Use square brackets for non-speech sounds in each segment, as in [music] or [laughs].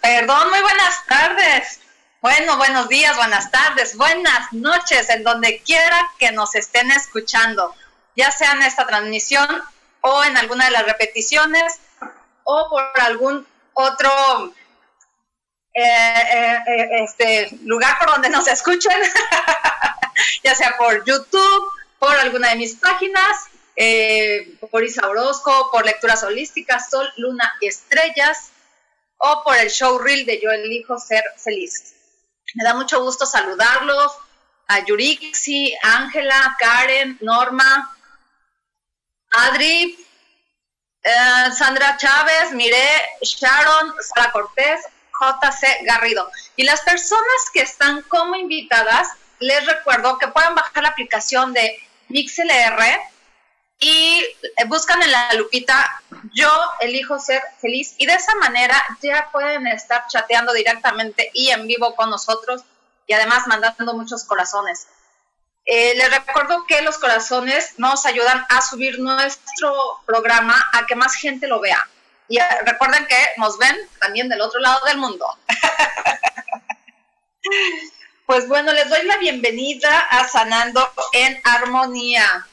Perdón, muy buenas tardes. Bueno, buenos días, buenas tardes, buenas noches, en donde quiera que nos estén escuchando, ya sea en esta transmisión o en alguna de las repeticiones o por algún otro eh, eh, eh, este lugar por donde nos escuchen, [laughs] ya sea por YouTube, por alguna de mis páginas, por Isa Orozco, por lecturas holísticas, Sol, Luna y Estrellas, o por el show reel de Yo elijo ser feliz. Me da mucho gusto saludarlos a Yurixi, Ángela, Karen, Norma, Adri, eh, Sandra Chávez, Mire, Sharon, Sara Cortés, JC Garrido. Y las personas que están como invitadas, les recuerdo que pueden bajar la aplicación de MixLR y eh, buscan en la lupita yo elijo ser feliz y de esa manera ya pueden estar chateando directamente y en vivo con nosotros y además mandando muchos corazones. Eh, les recuerdo que los corazones nos ayudan a subir nuestro programa a que más gente lo vea. Y eh, recuerden que nos ven también del otro lado del mundo. [laughs] pues bueno, les doy la bienvenida a Sanando en Armonía.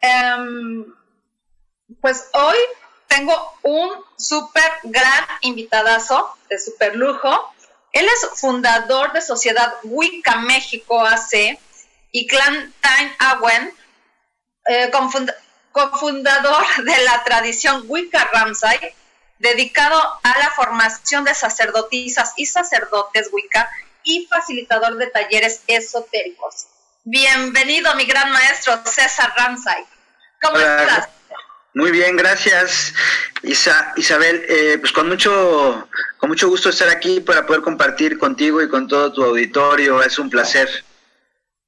Em, pues hoy tengo un súper gran invitadazo de súper lujo. Él es fundador de Sociedad Wicca México AC y Clan Time Awen, eh, cofundador de la tradición Wicca Ramsay, dedicado a la formación de sacerdotisas y sacerdotes Wicca y facilitador de talleres esotéricos. Bienvenido, mi gran maestro César Ramsay. ¿Cómo estás? Muy bien, gracias Isa, Isabel. Eh, pues con mucho, con mucho gusto estar aquí para poder compartir contigo y con todo tu auditorio. Es un placer.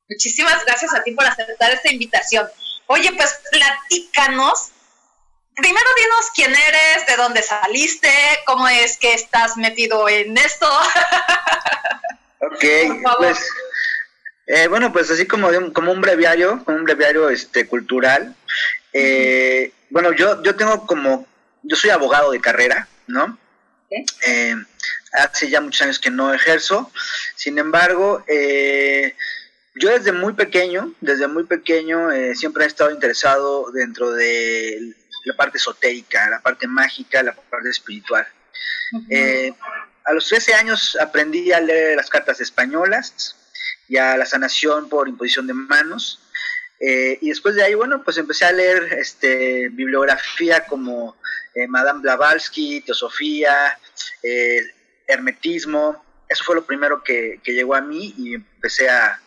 Muchísimas gracias a ti por aceptar esta invitación. Oye, pues platícanos. Primero dinos quién eres, de dónde saliste, cómo es que estás metido en esto. [laughs] ok, pues eh, bueno, pues así como, como un breviario, como un breviario este, cultural. Eh, bueno, yo, yo tengo como, yo soy abogado de carrera, ¿no? Eh, hace ya muchos años que no ejerzo, sin embargo, yo desde muy pequeño, desde muy pequeño siempre he estado interesado dentro de la parte esotérica, la parte mágica, la parte espiritual. a los 13 años aprendí a leer las cartas españolas, y a la sanación por imposición de manos. Eh, y después de ahí, bueno, pues empecé a leer este, bibliografía como eh, Madame Blavatsky, Teosofía, eh, Hermetismo. Eso fue lo primero que, llegó a mí y empecé a,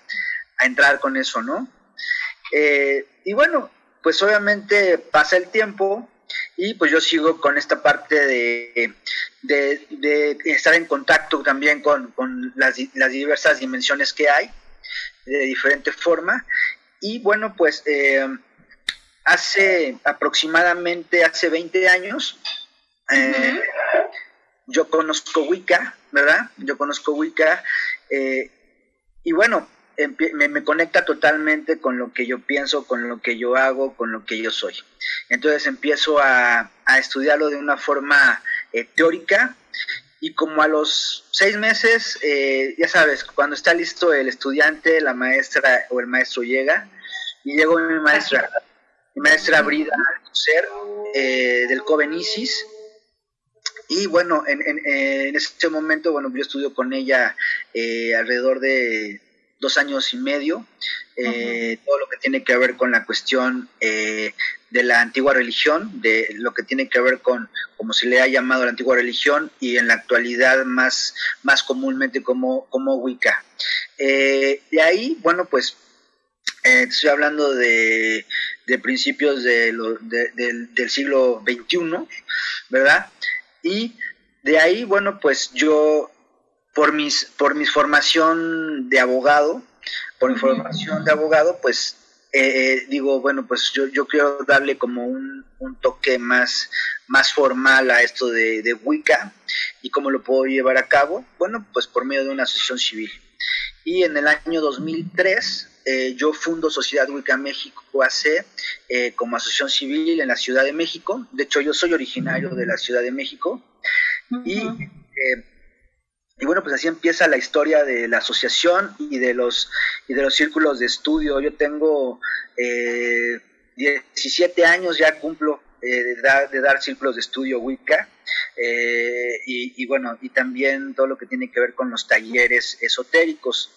entrar con eso, ¿no? y bueno, pues obviamente pasa el tiempo y pues yo sigo con esta parte de, de, estar en contacto también con, las, las, diversas dimensiones que hay, de diferente forma. Y bueno, pues eh, hace aproximadamente, hace 20 años, eh, yo conozco Wicca, ¿verdad? Yo conozco Wicca. Eh, y bueno, me, conecta totalmente con lo que yo pienso, con lo que yo hago, con lo que yo soy. Entonces empiezo a, a estudiarlo de una forma eh, teórica y como a los seis meses, eh, ya sabes, cuando está listo el estudiante, la maestra o el maestro llega, y llegó mi maestra, mi maestra Brida Ser, eh, del Covenicis, y bueno, en, en, en, ese momento, bueno, yo estudio con ella eh, alrededor de dos años y medio, eh, todo lo que tiene que ver con la cuestión eh, de la antigua religión, de lo que tiene que ver con, como se le ha llamado la antigua religión, y en la actualidad más, más comúnmente como, como Wicca. Eh, de ahí, bueno, pues estoy hablando de, de principios de lo, de, del, del siglo XXI, ¿verdad? Y de ahí, bueno, pues yo por mis, por mi formación de abogado, por mi formación de abogado, pues eh, digo, bueno, pues yo, yo quiero darle como un, un toque más, más formal a esto de, de, Wicca y cómo lo puedo llevar a cabo. Bueno, pues por medio de una asociación civil. Y en el año 2003 eh, yo fundo Sociedad Wicca México AC eh, como asociación civil en la Ciudad de México. De hecho, yo soy originario de la Ciudad de México. Uh -huh. Y y bueno, pues así empieza la historia de la asociación y de los, y de los círculos de estudio. Yo tengo eh, 17 años, ya cumplo eh, de, dar, de, dar, círculos de estudio Wicca. Eh, y, y, bueno, y también todo lo que tiene que ver con los talleres esotéricos.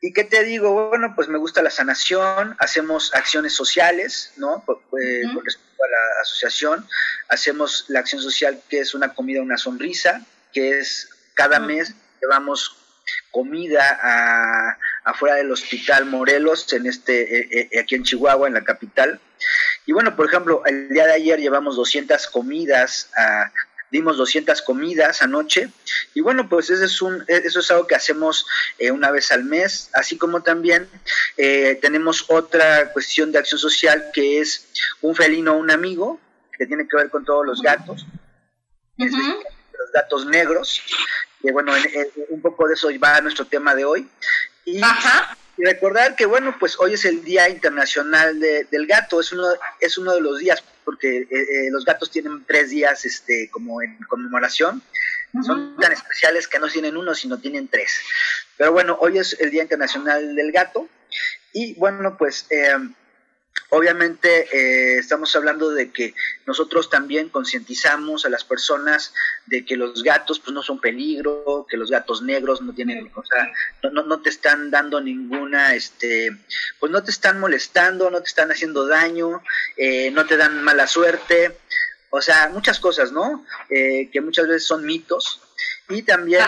¿Y qué te digo? Bueno, pues me gusta la sanación, hacemos acciones sociales, ¿no? Por, uh -huh. con respecto a la asociación, hacemos la acción social que es una comida, una sonrisa, que es cada mes llevamos comida a, afuera del Hospital Morelos, en este, eh, eh, aquí en Chihuahua, en la capital. Y bueno, por ejemplo, el día de ayer llevamos 200 comidas, a, dimos 200 comidas anoche. Y bueno, pues eso es, un, eso es algo que hacemos eh, una vez al mes, así como también eh, tenemos otra cuestión de acción social que es un felino, un amigo, que tiene que ver con todos los gatos. Uh -huh. Los gatos negros, que bueno, en, en, un poco de eso va a nuestro tema de hoy. Y, Ajá. y, recordar que bueno, pues hoy es el Día Internacional de, del Gato, es uno, es uno de los días, porque eh, eh, los gatos tienen tres días este, como en conmemoración, uh -huh. son tan especiales que no tienen uno, sino tienen tres. Pero bueno, hoy es el Día Internacional del Gato, y bueno, pues... Eh, Obviamente eh, estamos hablando de que nosotros también concientizamos a las personas de que los gatos pues no son peligro, que los gatos negros no tienen, o sea, no, no, no, te están dando ninguna, este, pues no te están molestando, no te están haciendo daño, eh, no te dan mala suerte, o sea, muchas cosas, ¿no? Eh, que muchas veces son mitos. Y también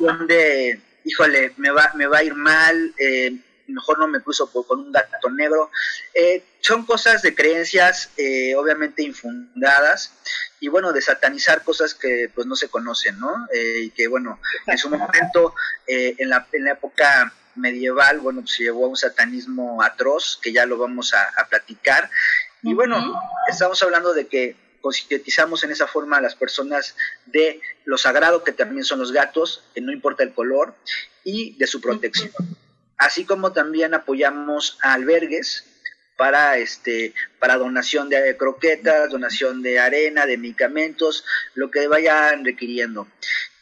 donde, híjole, me va, me va a ir mal, eh, mejor no me cruzo por, con un gato negro. Eh, son cosas de creencias eh, obviamente infundadas y bueno, de satanizar cosas que pues no se conocen, ¿no? Eh, y que bueno, en su momento, en, la, en la época medieval, bueno, pues se llevó a un satanismo atroz, que ya lo vamos a, a platicar. Y bueno, uh -huh. estamos hablando de que concientizamos en esa forma a las personas de lo sagrado que también son los gatos, que no importa el color, y de su protección. Uh -huh así como también apoyamos a albergues para este para donación de croquetas, donación de arena, de medicamentos, lo que vayan requiriendo.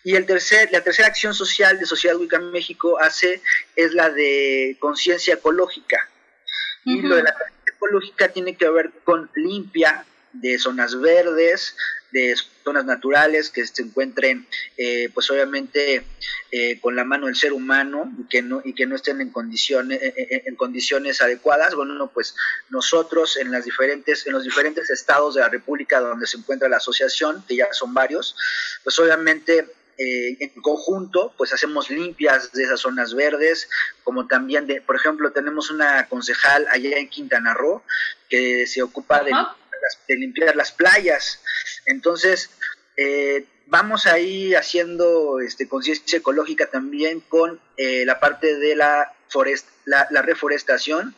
Y el tercer, la tercera acción social de Sociedad Wicca México hace es la de conciencia ecológica. Uh -huh. Y lo de la conciencia ecológica tiene que ver con limpia de zonas verdes, de zonas naturales que se encuentren, eh, pues obviamente eh, con la mano del ser humano y que no y que no estén en condiciones en, en condiciones adecuadas. Bueno, pues nosotros en las diferentes en los diferentes estados de la República donde se encuentra la asociación, que ya son varios, pues obviamente eh, en conjunto, pues hacemos limpias de esas zonas verdes, como también, de, por ejemplo, tenemos una concejal allá en Quintana Roo que se ocupa de, de, limpiar las playas. Entonces, eh, vamos ahí haciendo este, conciencia ecológica también con eh, la parte de la, forest, la, reforestación.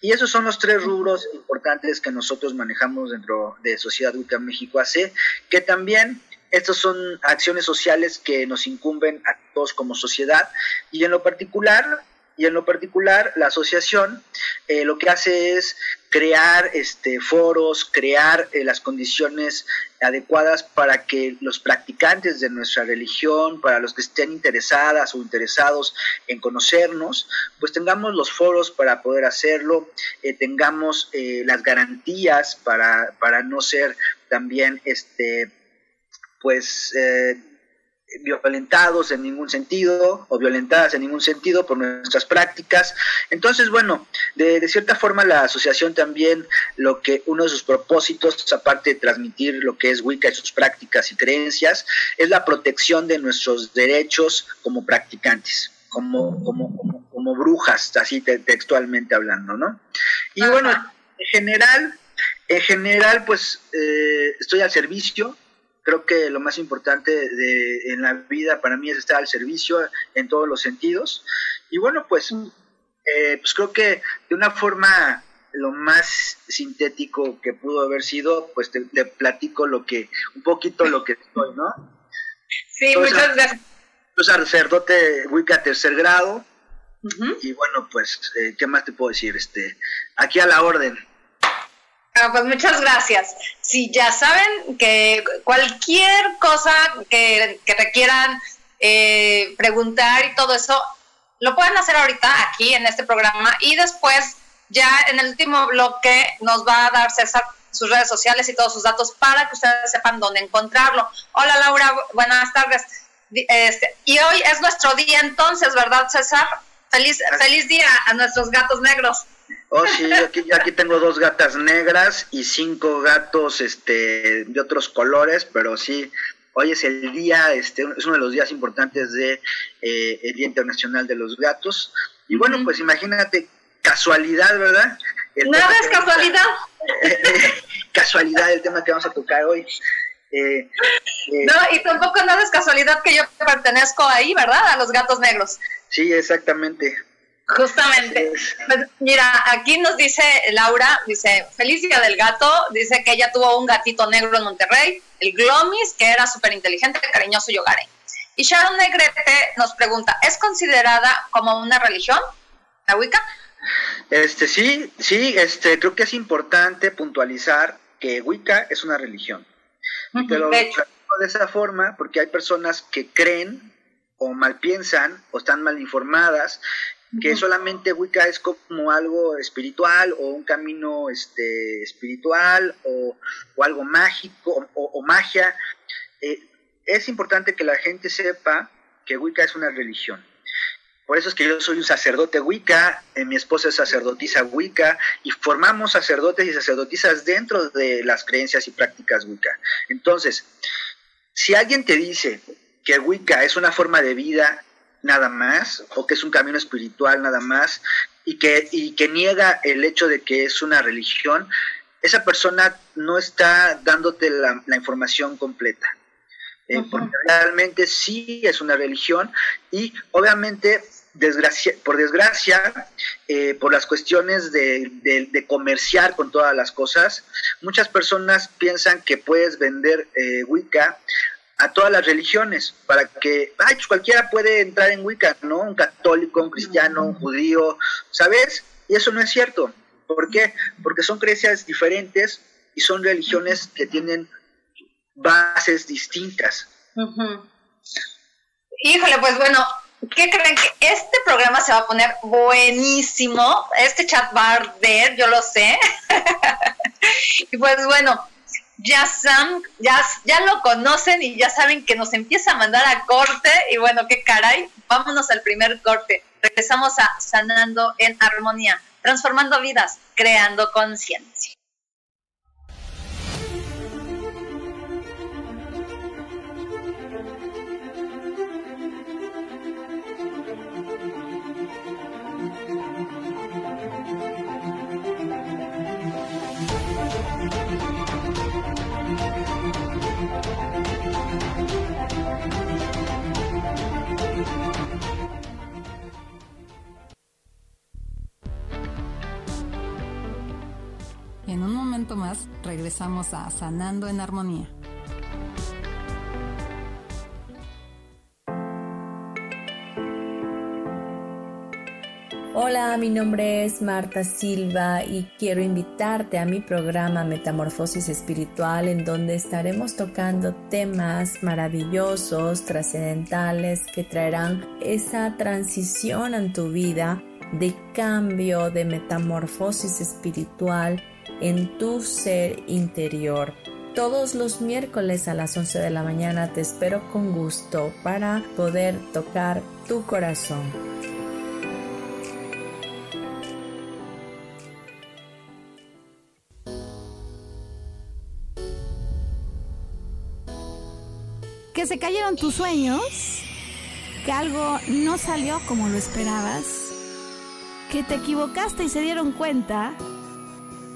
Y esos son los tres rubros importantes que nosotros manejamos dentro de Sociedad Wicca México AC, que también estas son acciones sociales que nos incumben a todos como sociedad y en lo particular y en lo particular la asociación eh, lo que hace es crear este, foros, crear eh, las condiciones adecuadas para que los practicantes de nuestra religión, para los que estén interesadas o interesados en conocernos, pues tengamos los foros para poder hacerlo, eh, tengamos las garantías para, para no ser también este pues violentados en ningún sentido o violentadas en ningún sentido por nuestras prácticas. Entonces, bueno, de, cierta forma la asociación también lo que uno de sus propósitos, aparte de transmitir lo que es Wicca y sus prácticas y creencias, es la protección de nuestros derechos como practicantes. Como, como, como, como brujas, así textualmente hablando, ¿no? Y bueno, en general, en general, pues eh, estoy al servicio, creo que lo más importante de, en la vida para mí es estar al servicio en todos los sentidos. Y bueno, pues, eh, pues creo que de una forma lo más sintético que pudo haber sido, pues te, platico lo que, un poquito lo que soy, ¿no? Sí, muchas gracias. Soy sacerdote Wicca tercer grado. Y bueno, pues, eh, ¿qué más te puedo decir? Este, aquí a la orden. Pues muchas gracias. Si ya saben que cualquier cosa que, que requieran eh, preguntar y todo eso, lo pueden hacer ahorita aquí en este programa y después ya en el último bloque nos va a dar César sus redes sociales y todos sus datos para que ustedes sepan dónde encontrarlo. Hola Laura, buenas tardes. Este, y hoy es nuestro día entonces, ¿verdad César? Feliz, feliz día a nuestros gatos negros. Oh, sí, [laughs] aquí, aquí tengo dos gatas negras y cinco gatos este, de otros colores, pero sí, hoy es el día, este, es uno de los días importantes de eh, el Día Internacional de los Gatos. Y bueno, pues imagínate, casualidad, ¿verdad? Nada es casualidad. [laughs] casualidad el tema que vamos a tocar hoy. Eh, eh, no, y tampoco nada es casualidad que yo pertenezco ahí, ¿verdad? A los gatos negros. Sí, exactamente. Justamente. Pues, mira, aquí nos dice Laura, dice, feliz día del gato, dice que ella tuvo un gatito negro en Monterrey, el Glomis, que era súper inteligente, cariñoso y hogareño. Y Sharon Negrete nos pregunta, ¿es considerada como una religión la Wicca? Este, sí, sí, este, creo que es importante puntualizar que Wicca es una religión. Pero de, de esa forma porque hay personas que creen o mal piensan o están mal informadas que solamente Wicca es como algo espiritual o un camino este, espiritual o, algo mágico o, magia. Eh, es importante que la gente sepa que Wicca es una religión. Por eso es que yo soy un sacerdote Wicca, eh, mi esposa es sacerdotisa Wicca y formamos sacerdotes y sacerdotisas dentro de las creencias y prácticas Wicca. Entonces, si alguien te dice que Wicca es una forma de vida nada más, o que es un camino espiritual nada más, y que, y que niega el hecho de que es una religión, esa persona no está dándote la, información completa. Eh, porque realmente sí es una religión y obviamente desgracia, por desgracia, eh, por las cuestiones de, de, comerciar con todas las cosas, muchas personas piensan que puedes vender eh, Wicca a todas las religiones, para que, ay, pues cualquiera puede entrar en Wicca, ¿no? Un católico, un cristiano, un judío, ¿sabes? Y eso no es cierto. ¿Por qué? Porque son creencias diferentes y son religiones que tienen bases distintas. Híjole, pues bueno, ¿qué creen? Que este programa se va a poner buenísimo. Este chat va a arder, yo lo sé. [laughs] y pues bueno, ya, Sam, ya, ya lo conocen y ya saben que nos empieza a mandar a corte y bueno, qué caray, vámonos al primer corte. Regresamos a Sanando en Armonía, transformando vidas, creando conciencia. Más regresamos a Sanando en Armonía. Hola, mi nombre es Marta Silva y quiero invitarte a mi programa Metamorfosis Espiritual en donde estaremos tocando temas maravillosos, trascendentales que traerán esa transición en tu vida de cambio, de metamorfosis espiritual en tu ser interior. Todos los miércoles a las 11 de la mañana te espero con gusto para poder tocar tu corazón. que se cayeron tus sueños, que algo no salió como lo esperabas, que te equivocaste y se dieron cuenta.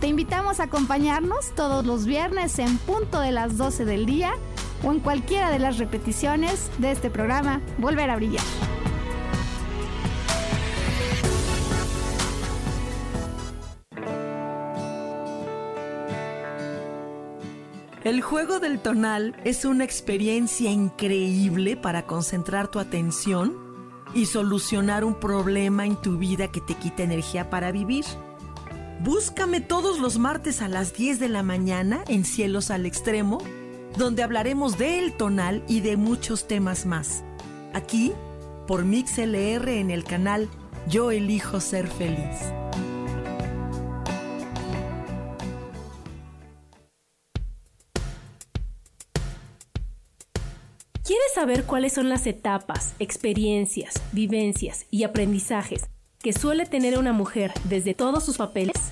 Te invitamos a acompañarnos todos los viernes en punto de las 12 del día o en cualquiera de las repeticiones de este programa Volver a Brillar. El juego del tonal es una experiencia increíble para concentrar tu atención y solucionar un problema en tu vida que te quita energía para vivir. Búscame todos los martes a las 10 de la mañana en Cielos al Extremo, donde hablaremos del tonal y de muchos temas más. Aquí, por MixLR en el canal Yo elijo ser feliz. ¿Quieres saber cuáles son las etapas, experiencias, vivencias y aprendizajes que suele tener una mujer desde todos sus papeles?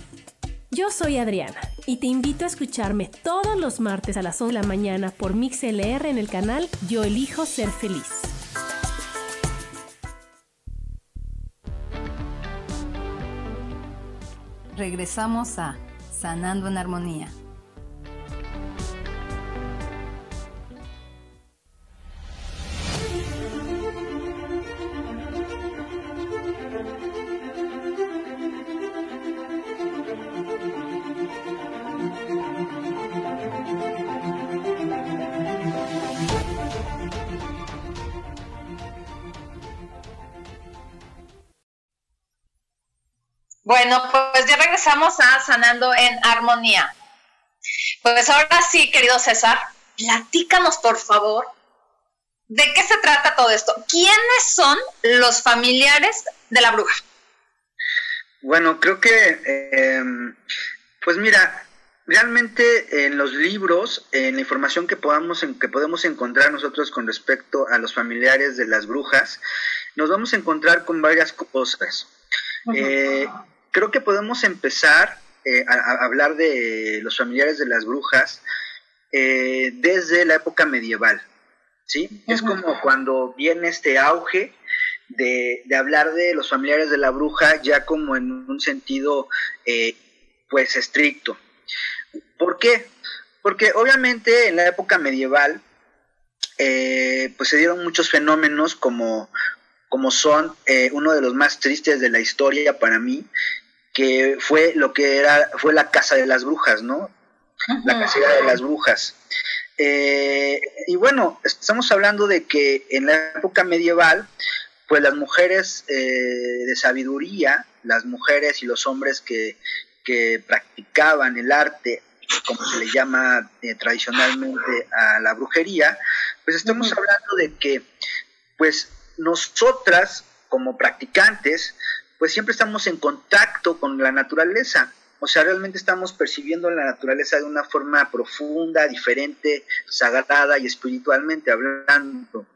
Yo soy Adriana y te invito a escucharme todos los martes a las 11 de la mañana por MixLR en el canal Yo elijo ser feliz. Regresamos a Sanando en Armonía. Bueno, pues ya regresamos a Sanando en Armonía. Pues ahora sí, querido César, platícanos por favor de qué se trata todo esto. ¿Quiénes son los familiares de la bruja? Bueno, creo que, em, pues mira, realmente en los libros, en la información que podamos, que podemos encontrar nosotros con respecto a los familiares de las brujas, nos vamos a encontrar con varias cosas creo que podemos empezar eh, a, hablar de los familiares de las brujas eh, desde la época medieval, ¿sí? Es como cuando viene este auge de, hablar de los familiares de la bruja ya como en un sentido, eh, pues, estricto. ¿Por qué? Porque obviamente en la época medieval, pues se dieron muchos fenómenos como, como son uno de los más tristes de la historia para mí, que fue lo que era, fue la casa de las brujas, ¿no? La casera de las brujas. Eh, y bueno, estamos hablando de que en la época medieval, pues las mujeres eh, de sabiduría, las mujeres y los hombres que, practicaban el arte, como se le llama eh, tradicionalmente a la brujería, pues estamos hablando de que, pues nosotras como practicantes, pues siempre estamos en contacto con la naturaleza. O sea, realmente estamos percibiendo la naturaleza de una forma profunda, diferente, sagrada y espiritualmente hablando.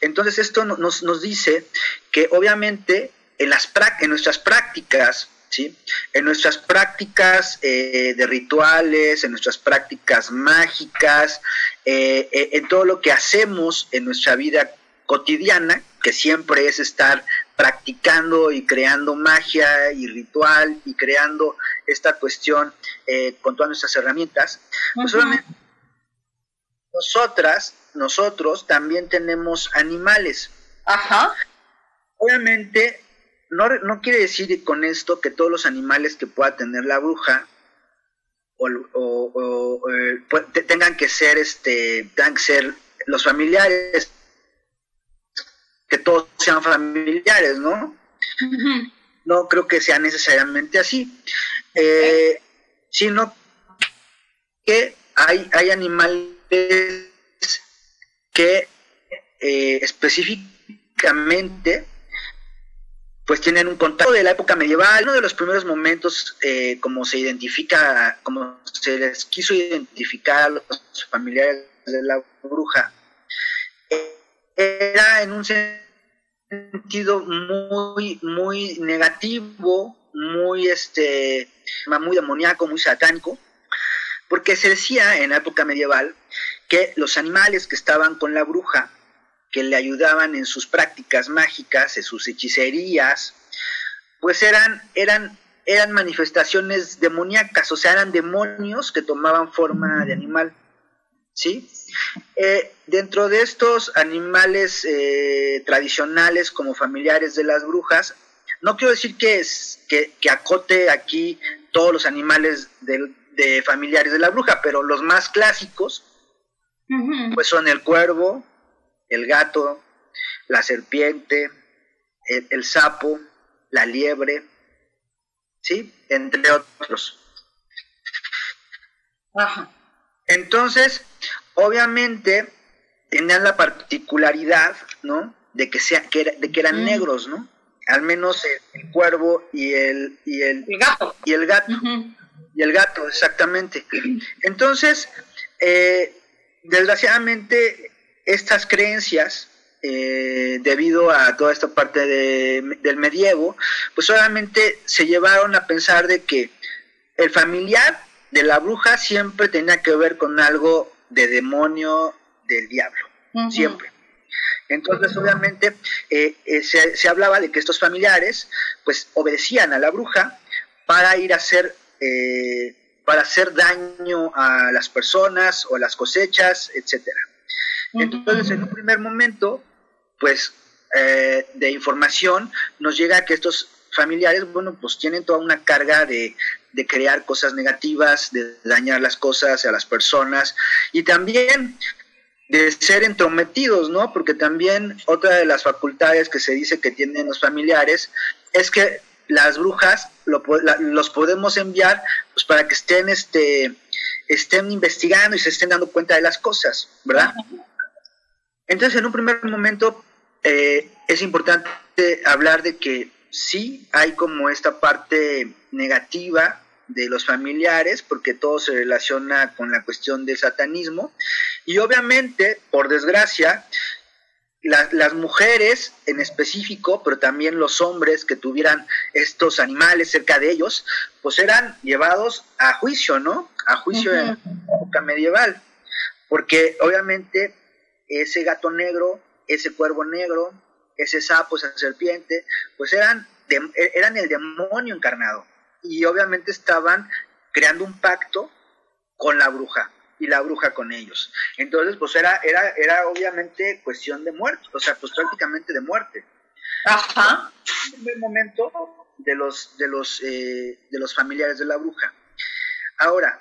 Entonces esto nos, nos dice que obviamente en, las, en nuestras prácticas, ¿sí? en nuestras prácticas eh, de rituales, en nuestras prácticas mágicas, eh, eh, en todo lo que hacemos en nuestra vida cotidiana, que siempre es estar practicando y creando magia y ritual y creando esta cuestión eh, con todas nuestras herramientas, pues nosotras, nosotros también tenemos animales. Ajá. Obviamente, no, no quiere decir con esto que todos los animales que pueda tener la bruja o, eh, tengan que ser este tengan que ser los familiares que todos sean familiares no no creo que sea necesariamente así. Eh, sino que hay hay animales que eh, específicamente pues tienen un contacto de la época medieval, uno de los primeros momentos eh, como se identifica, como se les quiso identificar a los familiares de la bruja, era en un sentido muy, muy negativo, muy este, muy demoníaco, muy satánico, porque se decía en la época medieval que los animales que estaban con la bruja que le ayudaban en sus prácticas mágicas, en sus hechicerías, pues eran, eran, eran manifestaciones demoníacas, o sea, eran demonios que tomaban forma de animal. ¿Sí? Eh, dentro de estos animales eh, tradicionales como familiares de las brujas, no quiero decir que, es, que, acote aquí todos los animales de, familiares de la bruja, pero los más clásicos, pues son el cuervo, el gato, la serpiente, el, sapo, la liebre, ¿sí? Entre otros. Entonces, obviamente, tenían la particularidad, ¿no? De que, sea, que, de que eran mm. negros, ¿no? Al menos el, cuervo y el, y el, gato. Y el gato. Y el gato, exactamente. Entonces, eh, desgraciadamente, estas creencias, eh, debido a toda esta parte del medievo, pues solamente se llevaron a pensar de que el familiar de la bruja siempre tenía que ver con algo de demonio del diablo, siempre. Entonces, obviamente, eh, eh, se, se, hablaba de que estos familiares, pues, obedecían a la bruja para ir a hacer, para hacer daño a las personas o a las cosechas, etcétera. Entonces, en un primer momento, pues, eh, de información, nos llega que estos familiares, bueno, pues tienen toda una carga de, de crear cosas negativas, de dañar las cosas a las personas y también de ser entrometidos, ¿no? Porque también otra de las facultades que se dice que tienen los familiares es que las brujas los podemos enviar pues para que estén este estén investigando y se estén dando cuenta de las cosas, ¿verdad? Entonces, en un primer momento, eh, es importante hablar de que sí hay como esta parte negativa de los familiares, porque todo se relaciona con la cuestión del satanismo. Y obviamente, por desgracia, las mujeres en específico, pero también los hombres que tuvieran estos animales cerca de ellos, pues eran llevados a juicio, ¿no? A juicio en la época medieval. Porque obviamente ese gato negro, ese cuervo negro, ese sapo, esa serpiente, pues eran, eran el demonio encarnado. Y obviamente estaban creando un pacto con la bruja y la bruja con ellos. Entonces, pues era, era, era obviamente cuestión de muerte, o sea, pues prácticamente de muerte. Ajá. En el momento de los, de los, eh, de los familiares de la bruja. Ahora,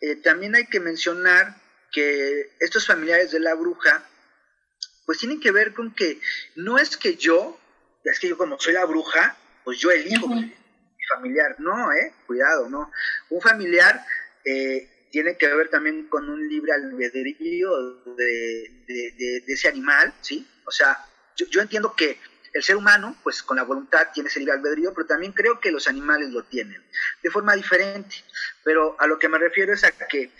eh, también hay que mencionar que estos familiares de la bruja, pues tienen que ver con que no es que yo, es que yo como soy la bruja, pues yo elijo mi familiar. No, eh, cuidado, no. Un familiar eh, tiene que ver también con un libre albedrío de, de, ese animal, ¿sí? O sea, yo, yo, entiendo que el ser humano, pues con la voluntad tiene ese libre albedrío, pero también creo que los animales lo tienen, de forma diferente. Pero a lo que me refiero es a que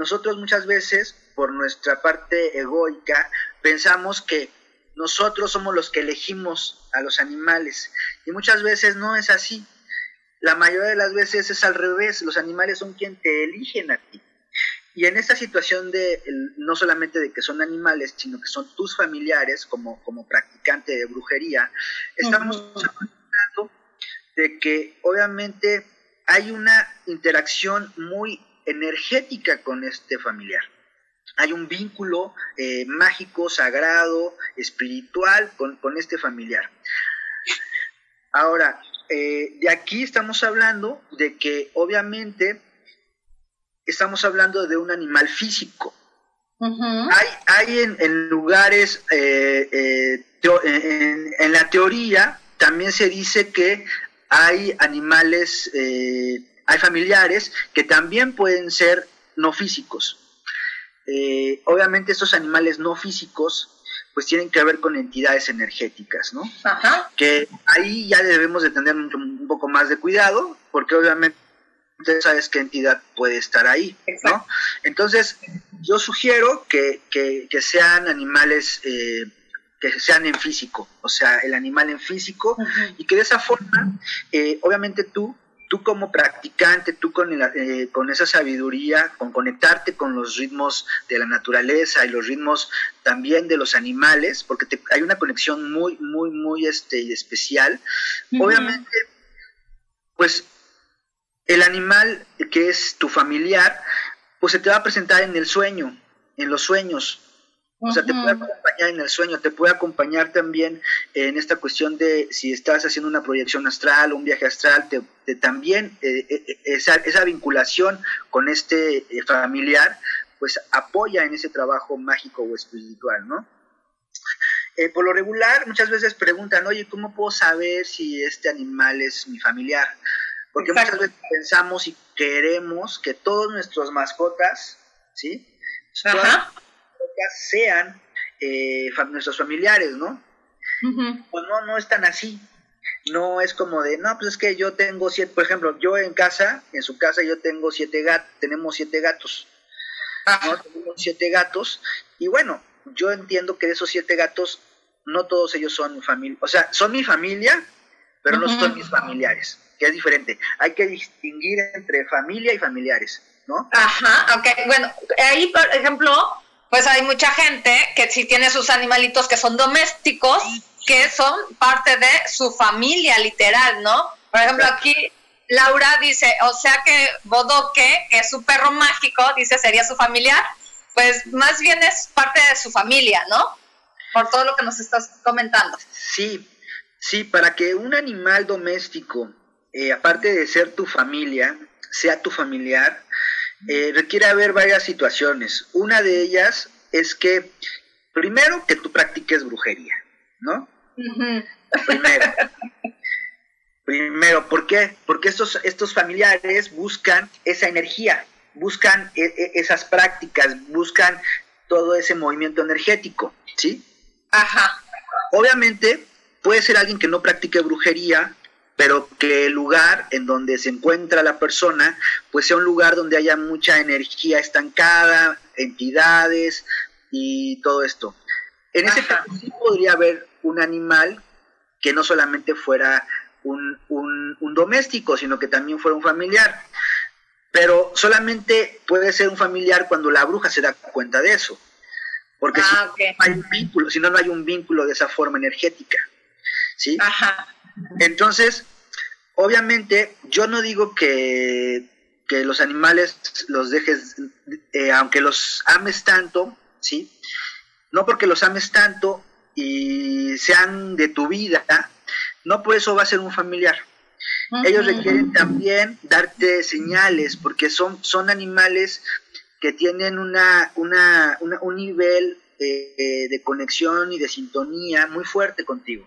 nosotros muchas veces, por nuestra parte egoica, pensamos que nosotros somos los que elegimos a los animales y muchas veces no es así. La mayoría de las veces es al revés, los animales son quien te eligen a ti. Y en esta situación de, no solamente de que son animales, sino que son tus familiares como, como practicante de brujería, estamos hablando de que obviamente hay una interacción muy energética con este familiar. Hay un vínculo eh, mágico, sagrado, espiritual con, con este familiar. Ahora, eh, de aquí estamos hablando de que obviamente estamos hablando de un animal físico. Hay, hay en, lugares, eh, eh, en, la teoría también se dice que hay animales, hay familiares que también pueden ser no físicos. Obviamente estos animales no físicos pues tienen que ver con entidades energéticas, ¿no? Ajá. Que ahí ya debemos de tener un, poco más de cuidado, porque obviamente sabes qué entidad puede estar ahí, ¿no? Entonces, yo sugiero que, sean animales eh, que sean en físico, o sea, el animal en físico, y que de esa forma, eh, obviamente tú tú como practicante, tú con, eh, con esa sabiduría, con conectarte con los ritmos de la naturaleza y los ritmos también de los animales, porque hay una conexión muy, muy, muy este, especial, obviamente, pues el animal que es tu familiar, pues se te va a presentar en el sueño, en los sueños, o sea, te puede acompañar en el sueño, te puede acompañar también en esta cuestión de si estás haciendo una proyección astral o un viaje astral, te, también eh, eh, eh, esa, esa, vinculación con este familiar, pues apoya en ese trabajo mágico o espiritual, ¿no? por lo regular, muchas veces preguntan, oye, ¿cómo puedo saber si este animal es mi familiar? Porque muchas veces pensamos y queremos que todos nuestros mascotas, ¿sí? Ajá sean eh, nuestros familiares, ¿no? Pues no, no es tan así. No es como de, no, pues es que yo tengo siete, por ejemplo, yo en casa, en su casa yo tengo siete gatos, tenemos siete gatos. ¿no? Tenemos siete gatos. Y bueno, yo entiendo que de esos siete gatos, no todos ellos son mi familia. O sea, son mi familia, pero no son mis familiares, que es diferente. Hay que distinguir entre familia y familiares, ¿no? Ajá, ok. Bueno, ahí, por ejemplo, pues hay mucha gente que sí tiene sus animalitos que son domésticos, que son parte de su familia literal, ¿no? Por ejemplo, aquí Laura dice, o sea que Bodoque, que es su perro mágico, dice, sería su familiar, pues más bien es parte de su familia, ¿no? Por todo lo que nos estás comentando. Sí, sí, para que un animal doméstico, eh, aparte de ser tu familia, sea tu familiar, eh, requiere haber varias situaciones. Una de ellas es que, primero, que tú practiques brujería, ¿no? Primero. Primero, ¿por qué? Porque estos, estos familiares buscan esa energía, buscan e, e, esas prácticas, buscan todo ese movimiento energético, ¿sí? Ajá. Obviamente, puede ser alguien que no practique brujería, pero que el lugar en donde se encuentra la persona, pues sea un lugar donde haya mucha energía estancada, entidades y todo esto. En ese caso sí podría haber un animal que no solamente fuera un, un, doméstico, sino que también fuera un familiar. Pero solamente puede ser un familiar cuando la bruja se da cuenta de eso. Porque si, ah, no hay un vínculo, si no, no hay un vínculo de esa forma energética. ¿Sí? Ajá. Entonces, obviamente, yo no digo que, los animales los dejes, eh, aunque los ames tanto, ¿sí? No porque los ames tanto y sean de tu vida, no por eso va a ser un familiar. Ellos requieren también darte señales, porque son, son animales que tienen una, una, un nivel eh, eh, de conexión y de sintonía muy fuerte contigo.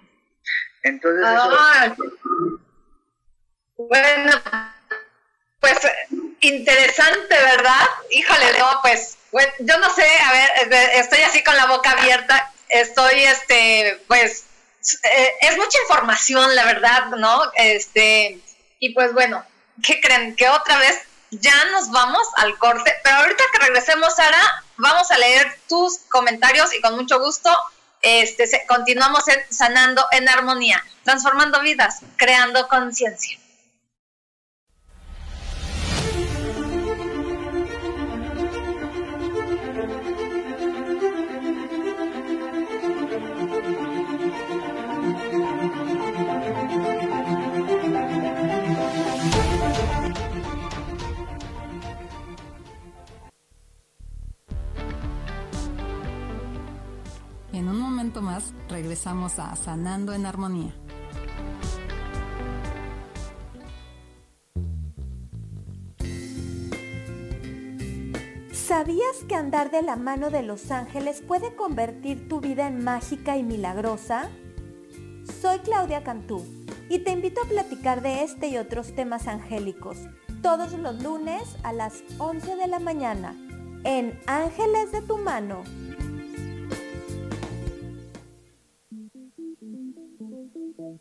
Entonces, ah, bueno, pues interesante, ¿verdad? Híjole, no, pues, yo no sé, a ver, estoy así con la boca abierta, estoy, este, pues, eh, es mucha información, la verdad, ¿no? Este, y pues bueno, ¿qué creen? Que otra vez ya nos vamos al corte, pero ahorita que regresemos, Sara, vamos a leer tus comentarios y con mucho gusto este, continuamos sanando en armonía, transformando vidas, creando conciencia. Regresamos a Sanando en Armonía. ¿Sabías que andar de la mano de los ángeles puede convertir tu vida en mágica y milagrosa? Soy Claudia Cantú y te invito a platicar de este y otros temas angélicos todos los lunes a las 11 de la mañana en Ángeles de tu mano.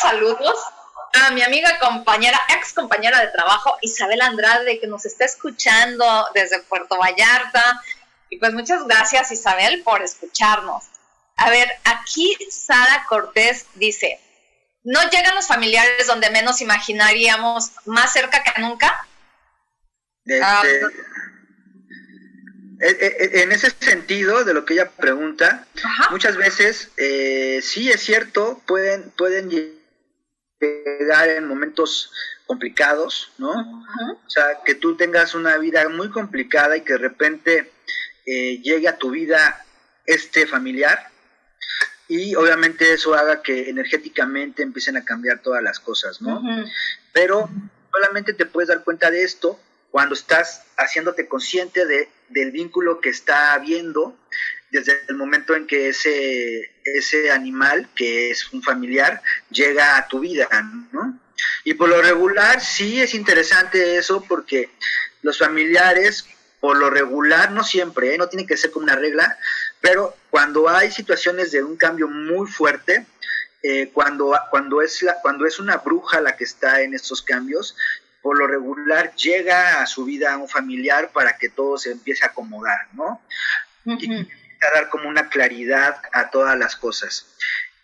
Saludos a mi amiga, compañera, ex compañera de trabajo, Isabel Andrade, que nos está escuchando desde Puerto Vallarta. Y pues muchas gracias, Isabel, por escucharnos. A ver, aquí Sara Cortés dice, ¿no llegan los familiares donde menos imaginaríamos, más cerca que nunca? Este, ah, eh, eh, eh, en ese sentido de lo que ella pregunta, muchas veces sí es cierto, pueden, pueden llegar en momentos complicados, ¿no? O sea, que tú tengas una vida muy complicada y que de repente eh, llegue a tu vida este familiar y obviamente eso haga que energéticamente empiecen a cambiar todas las cosas, ¿no? Pero solamente te puedes dar cuenta de esto cuando estás haciéndote consciente de, del vínculo que está habiendo desde el momento en que ese, ese animal, que es un familiar, llega a tu vida, ¿no? Y por lo regular sí es interesante eso porque los familiares, por lo regular, no siempre, ¿eh? no tiene que ser como una regla, pero cuando hay situaciones de un cambio muy fuerte, eh, cuando, cuando, es cuando es una bruja la que está en estos cambios, por lo regular llega a su vida un familiar para que todo se empiece a acomodar, ¿no? A dar como una claridad a todas las cosas.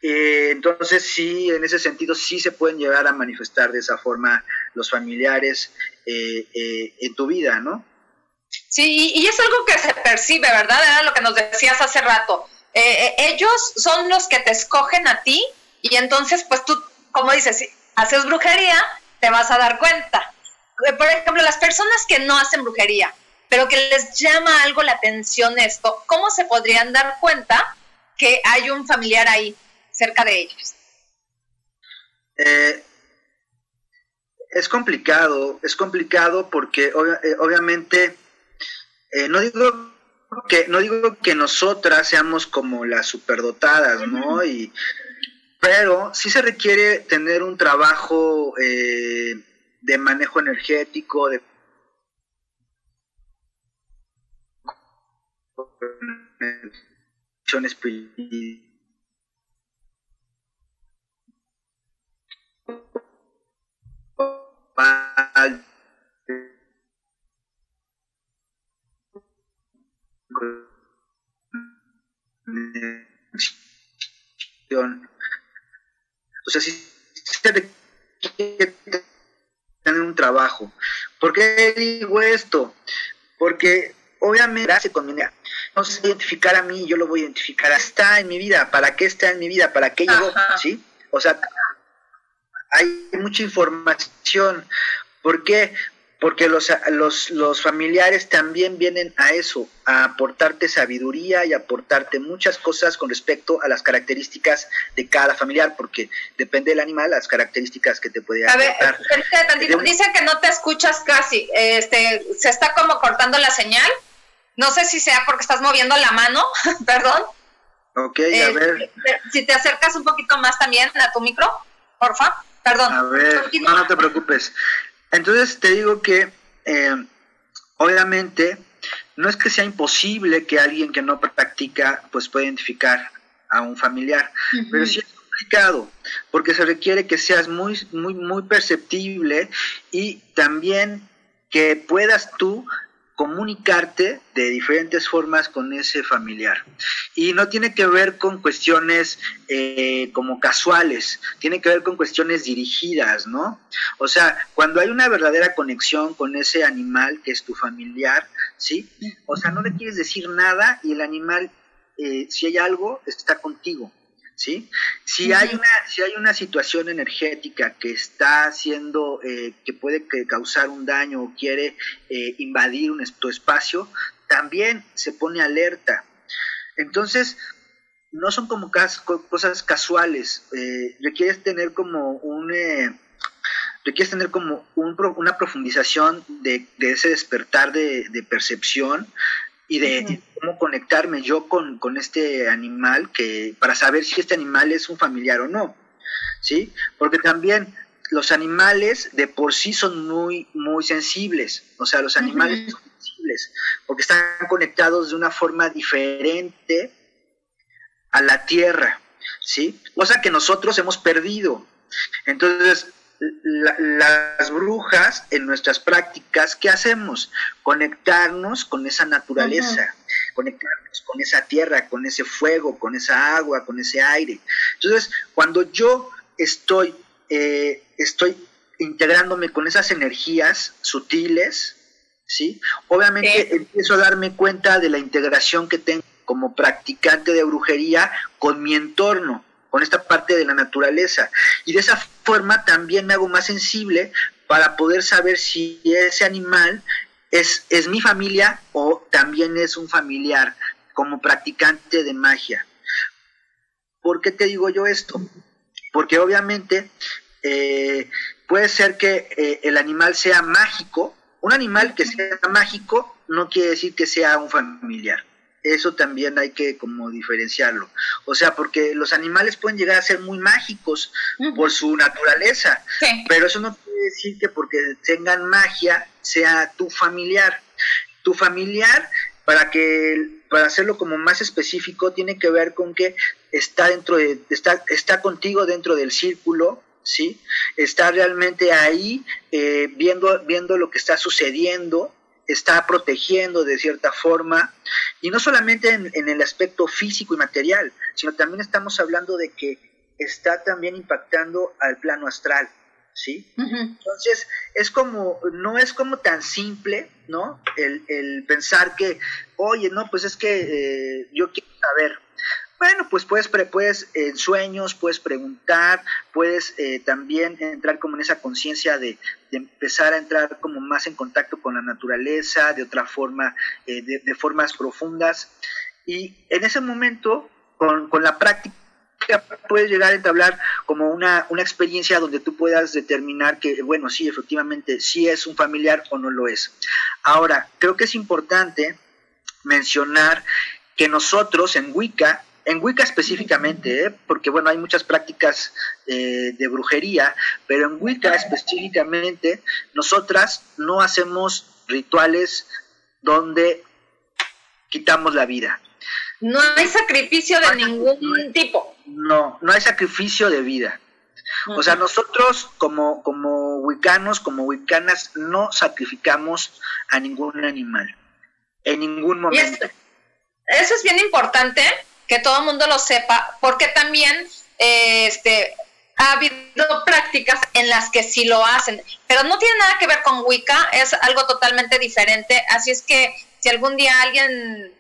Eh, entonces sí, en ese sentido sí se pueden llegar a manifestar de esa forma los familiares eh, eh, en tu vida, ¿no? Sí, y, es algo que se percibe, ¿verdad? Era lo que nos decías hace rato. Ellos son los que te escogen a ti y entonces, pues tú, como dices, si haces brujería, te vas a dar cuenta. Por ejemplo, las personas que no hacen brujería, pero que les llama algo la atención esto, ¿cómo se podrían dar cuenta que hay un familiar ahí cerca de ellos? es complicado, es complicado porque obviamente eh, no digo que no digo que nosotras seamos como las superdotadas, ¿no? Y pero sí se requiere tener un trabajo eh, de manejo energético, de O sea, si se requiere tener un trabajo. ¿Por qué digo esto? Porque obviamente hace no se identificar a mí, yo lo voy a identificar. Está en mi vida, ¿para qué está en mi vida? ¿Para qué llegó? ¿Sí? O sea, hay mucha información. ¿Por qué? porque los, los, los, familiares también vienen a eso, a aportarte sabiduría y aportarte muchas cosas con respecto a las características de cada familiar, porque depende del animal las características que te puede a Ver, dice que no te escuchas casi, este, se está como cortando la señal, no sé si sea porque estás moviendo la mano, [laughs] perdón. Ok, a eh, ver. Si te acercas un poquito más también a tu micro, porfa, perdón. A ver, no, no te preocupes. Entonces te digo que eh, obviamente no es que sea imposible que alguien que no practica pues pueda identificar a un familiar, pero sí es complicado porque se requiere que seas muy muy muy perceptible y también que puedas tú comunicarte de diferentes formas con ese familiar. Y no tiene que ver con cuestiones eh, como casuales, tiene que ver con cuestiones dirigidas, ¿no? O sea, cuando hay una verdadera conexión con ese animal que es tu familiar, ¿sí? O sea, no le quieres decir nada y el animal, eh, si hay algo, está contigo. ¿Sí? Si hay una, si hay una situación energética que está haciendo, eh, que puede causar un daño o quiere eh, invadir un, tu espacio, también se pone alerta. Entonces, no son como cosas casuales, eh, requieres tener como un... requieres tener como una profundización de, ese despertar de, de percepción y de cómo conectarme yo con, este animal que para saber si este animal es un familiar o no, ¿sí? Porque también los animales de por sí son muy, muy sensibles, o sea, los animales son sensibles porque están conectados de una forma diferente a la tierra, ¿sí? Cosa que nosotros hemos perdido. Entonces, las brujas en nuestras prácticas, ¿qué hacemos? Conectarnos con esa naturaleza, conectarnos con esa tierra, con ese fuego, con esa agua, con ese aire. Entonces, cuando yo estoy, eh, estoy integrándome con esas energías sutiles, ¿sí? Obviamente empiezo a darme cuenta de la integración que tengo como practicante de brujería con mi entorno con esta parte de la naturaleza. Y de esa forma también me hago más sensible para poder saber si ese animal es, es mi familia o también es un familiar como practicante de magia. ¿Por qué te digo yo esto? Porque obviamente eh, puede ser que eh, el animal sea mágico. Un animal que sea mágico no quiere decir que sea un familiar eso también hay que como diferenciarlo. O sea, porque los animales pueden llegar a ser muy mágicos por su naturaleza, pero eso no quiere decir que porque tengan magia sea tu familiar. Tu familiar, para que para hacerlo como más específico, tiene que ver con que está dentro de, está, está contigo dentro del círculo, ¿sí? Está realmente ahí eh, viendo, viendo lo que está sucediendo, está protegiendo de cierta forma, y no solamente en, el aspecto físico y material, sino también estamos hablando de que está también impactando al plano astral, ¿sí? Entonces, es como, no es como tan simple, ¿no? El, el pensar que, oye, no, pues es que eh, yo quiero saber. Bueno, pues puedes, puedes en sueños, puedes preguntar, puedes eh, también entrar como en esa conciencia de, de, empezar a entrar como más en contacto con la naturaleza, de otra forma, eh, de, de, formas profundas. Y en ese momento, con, con la práctica, puedes llegar a entablar como una, una experiencia donde tú puedas determinar que, bueno, sí, efectivamente, sí es un familiar o no lo es. Ahora, creo que es importante mencionar que nosotros en Wicca, en Wicca específicamente, ¿eh? porque bueno, hay muchas prácticas eh, de brujería, pero en Wicca específicamente, nosotras no hacemos rituales donde quitamos la vida. No hay sacrificio de ningún tipo. No, no hay sacrificio de vida. O sea, nosotros como, como wicanos, como wicanas, no sacrificamos a ningún animal. En ningún momento. eso es bien importante que todo el mundo lo sepa, porque también eh, este, ha habido prácticas en las que sí lo hacen, pero no tiene nada que ver con Wicca, es algo totalmente diferente. Así es que si algún día alguien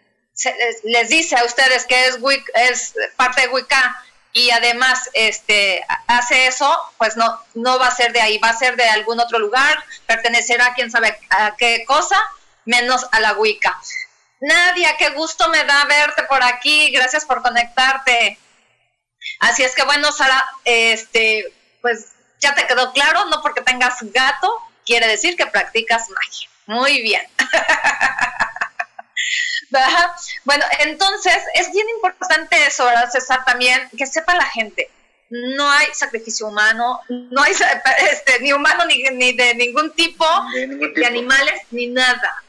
les dice a ustedes que es, es parte de Wicca y además este hace eso, pues no no va a ser de ahí, va a ser de algún otro lugar, pertenecerá a quién sabe a qué cosa, menos a la Wicca. Nadia, qué gusto me da verte por aquí, gracias por conectarte. Así es que bueno, Sara, este, pues ya te quedó claro, no porque tengas gato, quiere decir que practicas magia. Muy bien. [laughs] Bueno, entonces es bien importante eso, ¿verdad, César? También que sepa la gente. No hay sacrificio humano, no hay [laughs] este, ni humano ni, ni de ningún tipo, de, ningún tipo. de animales, ni nada.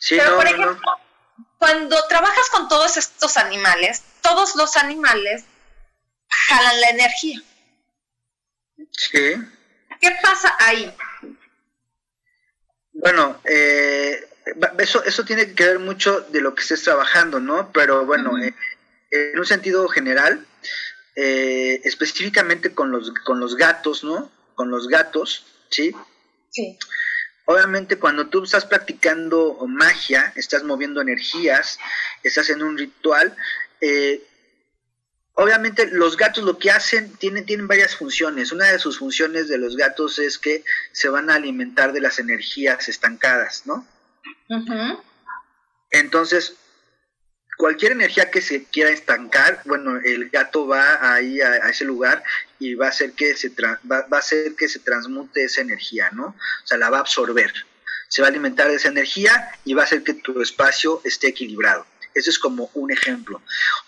Sí, Pero, no, por ejemplo, no. cuando trabajas con todos estos animales, todos los animales jalan la energía. Sí. ¿Qué pasa ahí? Bueno, eh, eso, eso tiene que ver mucho de lo que estés trabajando, ¿no? Pero bueno, uh -huh. eh, en un sentido general, eh, específicamente con los, con los gatos, ¿no? Con los gatos, ¿sí? Sí. Obviamente cuando tú estás practicando magia, estás moviendo energías, estás en un ritual, eh, obviamente los gatos lo que hacen tienen, tienen varias funciones. Una de sus funciones de los gatos es que se van a alimentar de las energías estancadas, ¿no? Uh -huh. Entonces, cualquier energía que se quiera estancar, bueno, el gato va ahí a, ese lugar y va a hacer que se va, va, a hacer que se transmute esa energía, ¿no? O sea, la va a absorber. Se va a alimentar de esa energía y va a hacer que tu espacio esté equilibrado. Ese es como un ejemplo.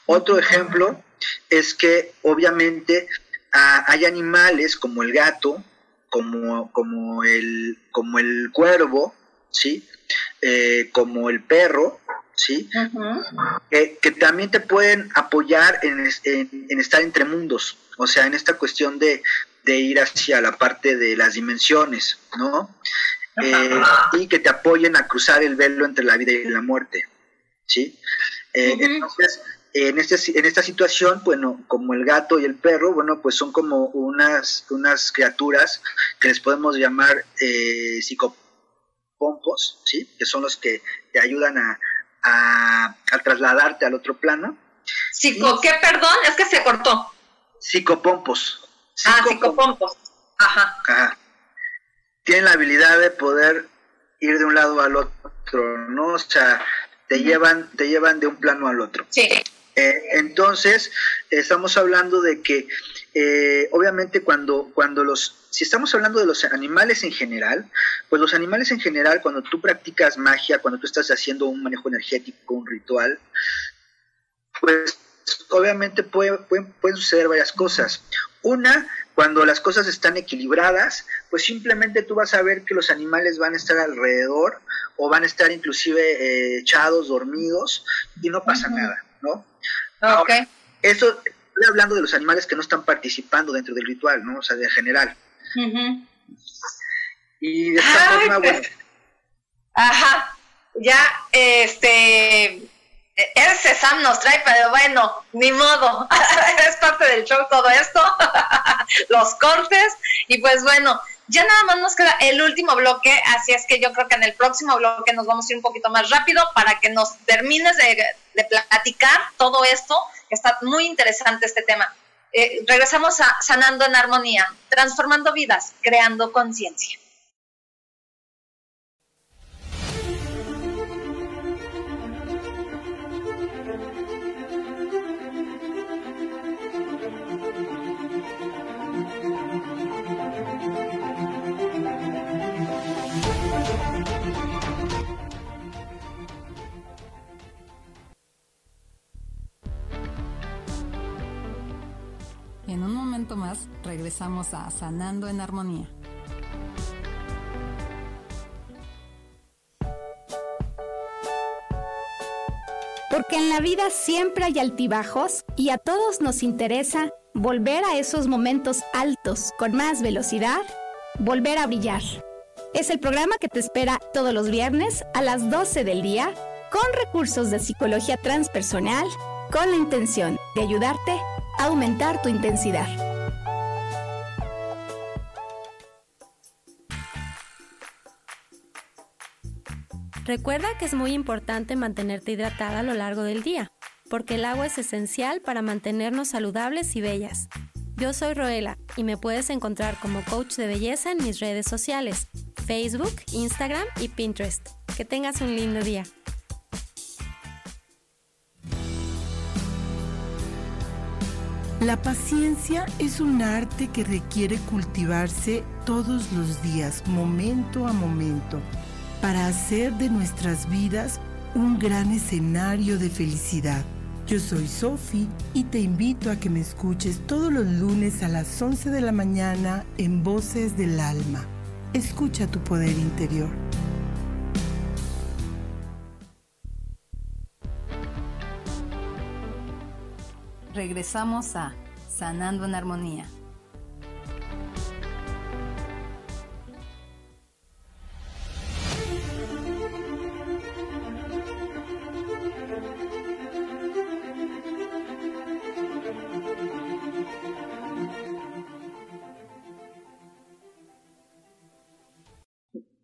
Otro ejemplo es que obviamente hay animales como el gato, como, como, el, como el cuervo, ¿sí? Eh, como el perro, ¿sí? Uh -huh. eh, que también te pueden apoyar en, en, en, estar entre mundos, o sea, en esta cuestión de, de ir hacia la parte de las dimensiones, ¿no? Eh, y que te apoyen a cruzar el velo entre la vida y la muerte, ¿sí? Eh, uh -huh. Entonces, en, este, en esta situación, bueno, como el gato y el perro, bueno, pues son como unas, unas criaturas que les podemos llamar eh, psicopompos, ¿sí? Que son los que te ayudan a, a, a trasladarte al otro plano. ¿Psico qué, perdón? Es que se cortó. Psicopompos. Ah, psicopompos. Ajá. Ajá. Tienen la habilidad de poder ir de un lado al otro, ¿no? O sea, te, llevan, te llevan de un plano al otro. Sí. Eh, entonces, estamos hablando de que, eh, obviamente, cuando, cuando los, si estamos hablando de los animales en general, pues los animales en general, cuando tú practicas magia, cuando tú estás haciendo un manejo energético, un ritual, pues obviamente puede, pueden, pueden suceder varias cosas. Una, cuando las cosas están equilibradas, pues simplemente tú vas a ver que los animales van a estar alrededor o van a estar inclusive eh, echados, dormidos y no pasa uh -huh. nada, ¿no? Okay. Ahora, eso, estoy hablando de los animales que no están participando dentro del ritual, ¿no? O sea, de general. Uh -huh. Y de esta Ay, forma, pues, bueno. Ajá, ya, este, el César nos trae, pero bueno, ni modo, [laughs] es parte del show todo esto. [laughs] los cortes. Y pues bueno, ya nada más nos queda el último bloque, así es que yo creo que en el próximo bloque nos vamos a ir un poquito más rápido para que nos termines de, platicar todo esto, está muy interesante este tema. Eh, regresamos a Sanando en Armonía, transformando vidas, creando conciencia. En un momento más regresamos a Sanando en Armonía. Porque en la vida siempre hay altibajos y a todos nos interesa volver a esos momentos altos con más velocidad, volver a brillar. Es el programa que te espera todos los viernes a las 12 del día con recursos de psicología transpersonal con la intención de ayudarte aumentar tu intensidad. Recuerda que es muy importante mantenerte hidratada a lo largo del día, porque el agua es esencial para mantenernos saludables y bellas. Yo soy Roela y me puedes encontrar como coach de belleza en mis redes sociales, Facebook, Instagram y Pinterest. Que tengas un lindo día. La paciencia es un arte que requiere cultivarse todos los días, momento a momento, para hacer de nuestras vidas un gran escenario de felicidad. Yo soy Sofi y te invito a que me escuches todos los lunes a las 11 de la mañana en Voces del Alma. Escucha tu poder interior. Regresamos a Sanando en Armonía.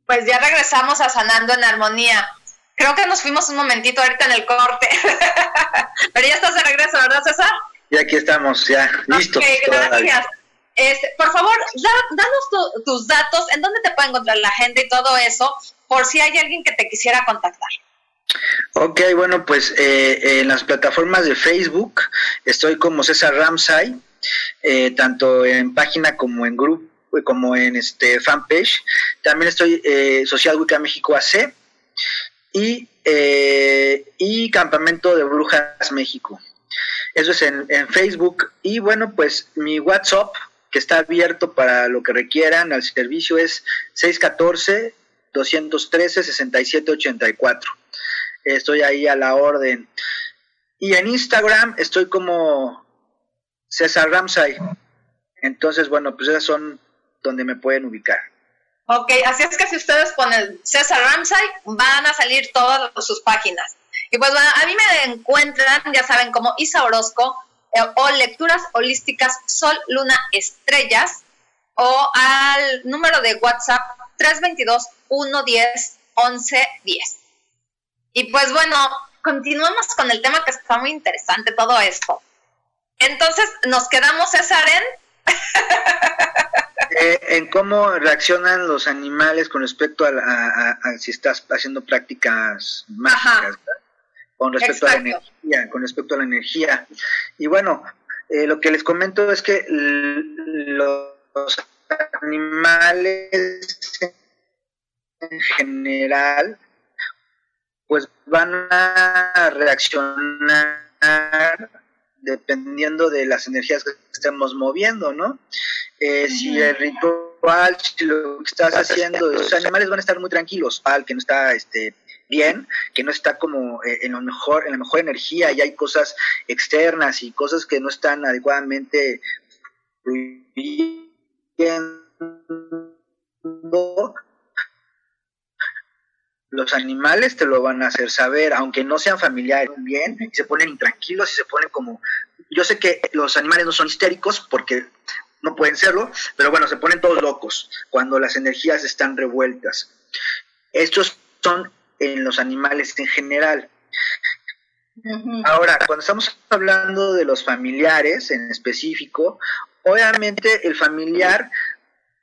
Pues ya regresamos a Sanando en Armonía. Creo que nos fuimos un momentito ahorita en el corte. [laughs] Pero ya estás de regreso, ¿verdad, César? Y aquí estamos, ya, listos. gracias. Este, por favor, danos tus datos, en dónde te puede encontrar la gente y todo eso, por si hay alguien que te quisiera contactar. Ok, bueno, pues eh, en las plataformas de Facebook estoy como César Ramsay, eh, tanto en página como en grupo, como en este fanpage. También estoy eh, Social Wicca México AC y, y Campamento de Brujas México. Eso es en, Facebook. Y bueno, pues mi WhatsApp, que está abierto para lo que requieran al servicio, es 614-213-6784. Estoy ahí a la orden. Y en Instagram estoy como César Ramsay. Entonces, bueno, pues esas son donde me pueden ubicar. Ok, así es que si ustedes ponen César Ramsay, van a salir todas sus páginas. Y pues bueno, a mí me encuentran, ya saben, como Isa Orozco eh, o Lecturas Holísticas Sol, Luna, Estrellas o al número de WhatsApp 322-110-1110. Y pues bueno, continuamos con el tema que está muy interesante todo esto. Entonces, nos quedamos, César, en... [laughs] Eh, en cómo reaccionan los animales con respecto a, si estás haciendo prácticas mágicas con respecto a la energía, con respecto a la energía. Y bueno, eh, lo que les comento es que los animales en general pues van a reaccionar dependiendo de las energías que estemos moviendo, ¿no? Eh, si el ritual, si lo que estás haciendo, los animales van a estar muy tranquilos, al que no está este bien, que no está como eh, en lo mejor, en la mejor energía y hay cosas externas y cosas que no están adecuadamente los animales te lo van a hacer saber, aunque no sean familiares bien, y se ponen intranquilos y se ponen como... Yo sé que los animales no son histéricos porque no pueden serlo, pero bueno, se ponen todos locos cuando las energías están revueltas. Estos son en los animales en general. Ahora, cuando estamos hablando de los familiares en específico, obviamente el familiar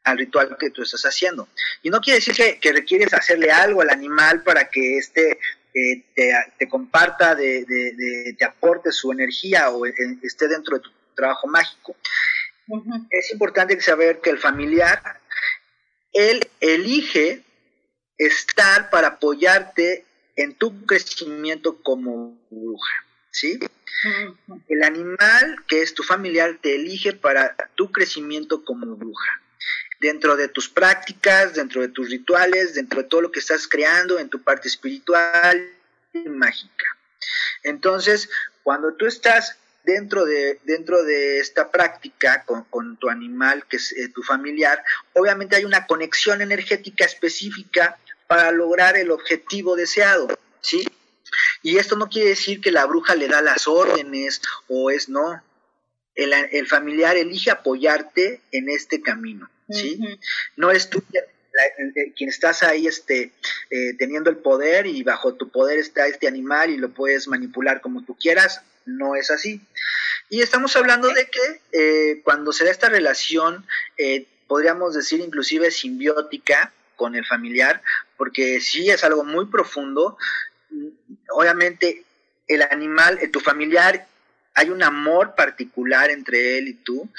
al ritual que tú estás haciendo. Y no quiere decir que, requieres hacerle algo al animal para que éste eh, te, comparta, de, te aporte su energía o esté dentro de tu trabajo mágico. Es importante saber que el familiar, él elige estar para apoyarte en tu crecimiento como bruja, ¿sí? El animal que es tu familiar te elige para tu crecimiento como bruja. Dentro de tus prácticas, dentro de tus rituales, dentro de todo lo que estás creando en tu parte espiritual y mágica. Entonces, cuando tú estás dentro de, dentro de esta práctica con, tu animal, que es eh, tu familiar, obviamente hay una conexión energética específica para lograr el objetivo deseado, ¿sí? Y esto no quiere decir que la bruja le da las órdenes o es no. El, familiar elige apoyarte en este camino, ¿sí? No es tú quien estás ahí este, eh, teniendo el poder y bajo tu poder está este animal y lo puedes manipular como tú quieras, no es así. Y estamos hablando de que eh, cuando se da esta relación, eh, podríamos decir inclusive simbiótica con el familiar, porque sí es algo muy profundo. Obviamente el animal, tu familiar, hay un amor particular entre él y tú.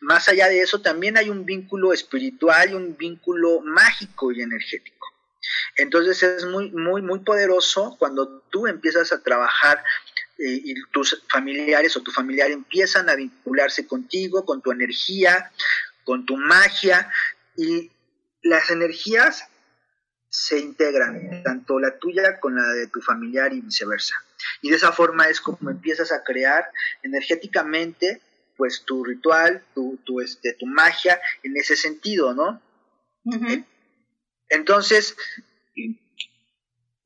Más allá de eso, también hay un vínculo espiritual y un vínculo mágico y energético. Entonces es muy, muy, muy poderoso cuando tú empiezas a trabajar eh, y tus familiares o tu familiar empiezan a vincularse contigo, con tu energía, con tu magia y las energías se integran, tanto la tuya con la de tu familiar y viceversa. Y de esa forma es como empiezas a crear energéticamente pues tu ritual, tu, tu, este, tu magia en ese sentido, ¿no? Entonces,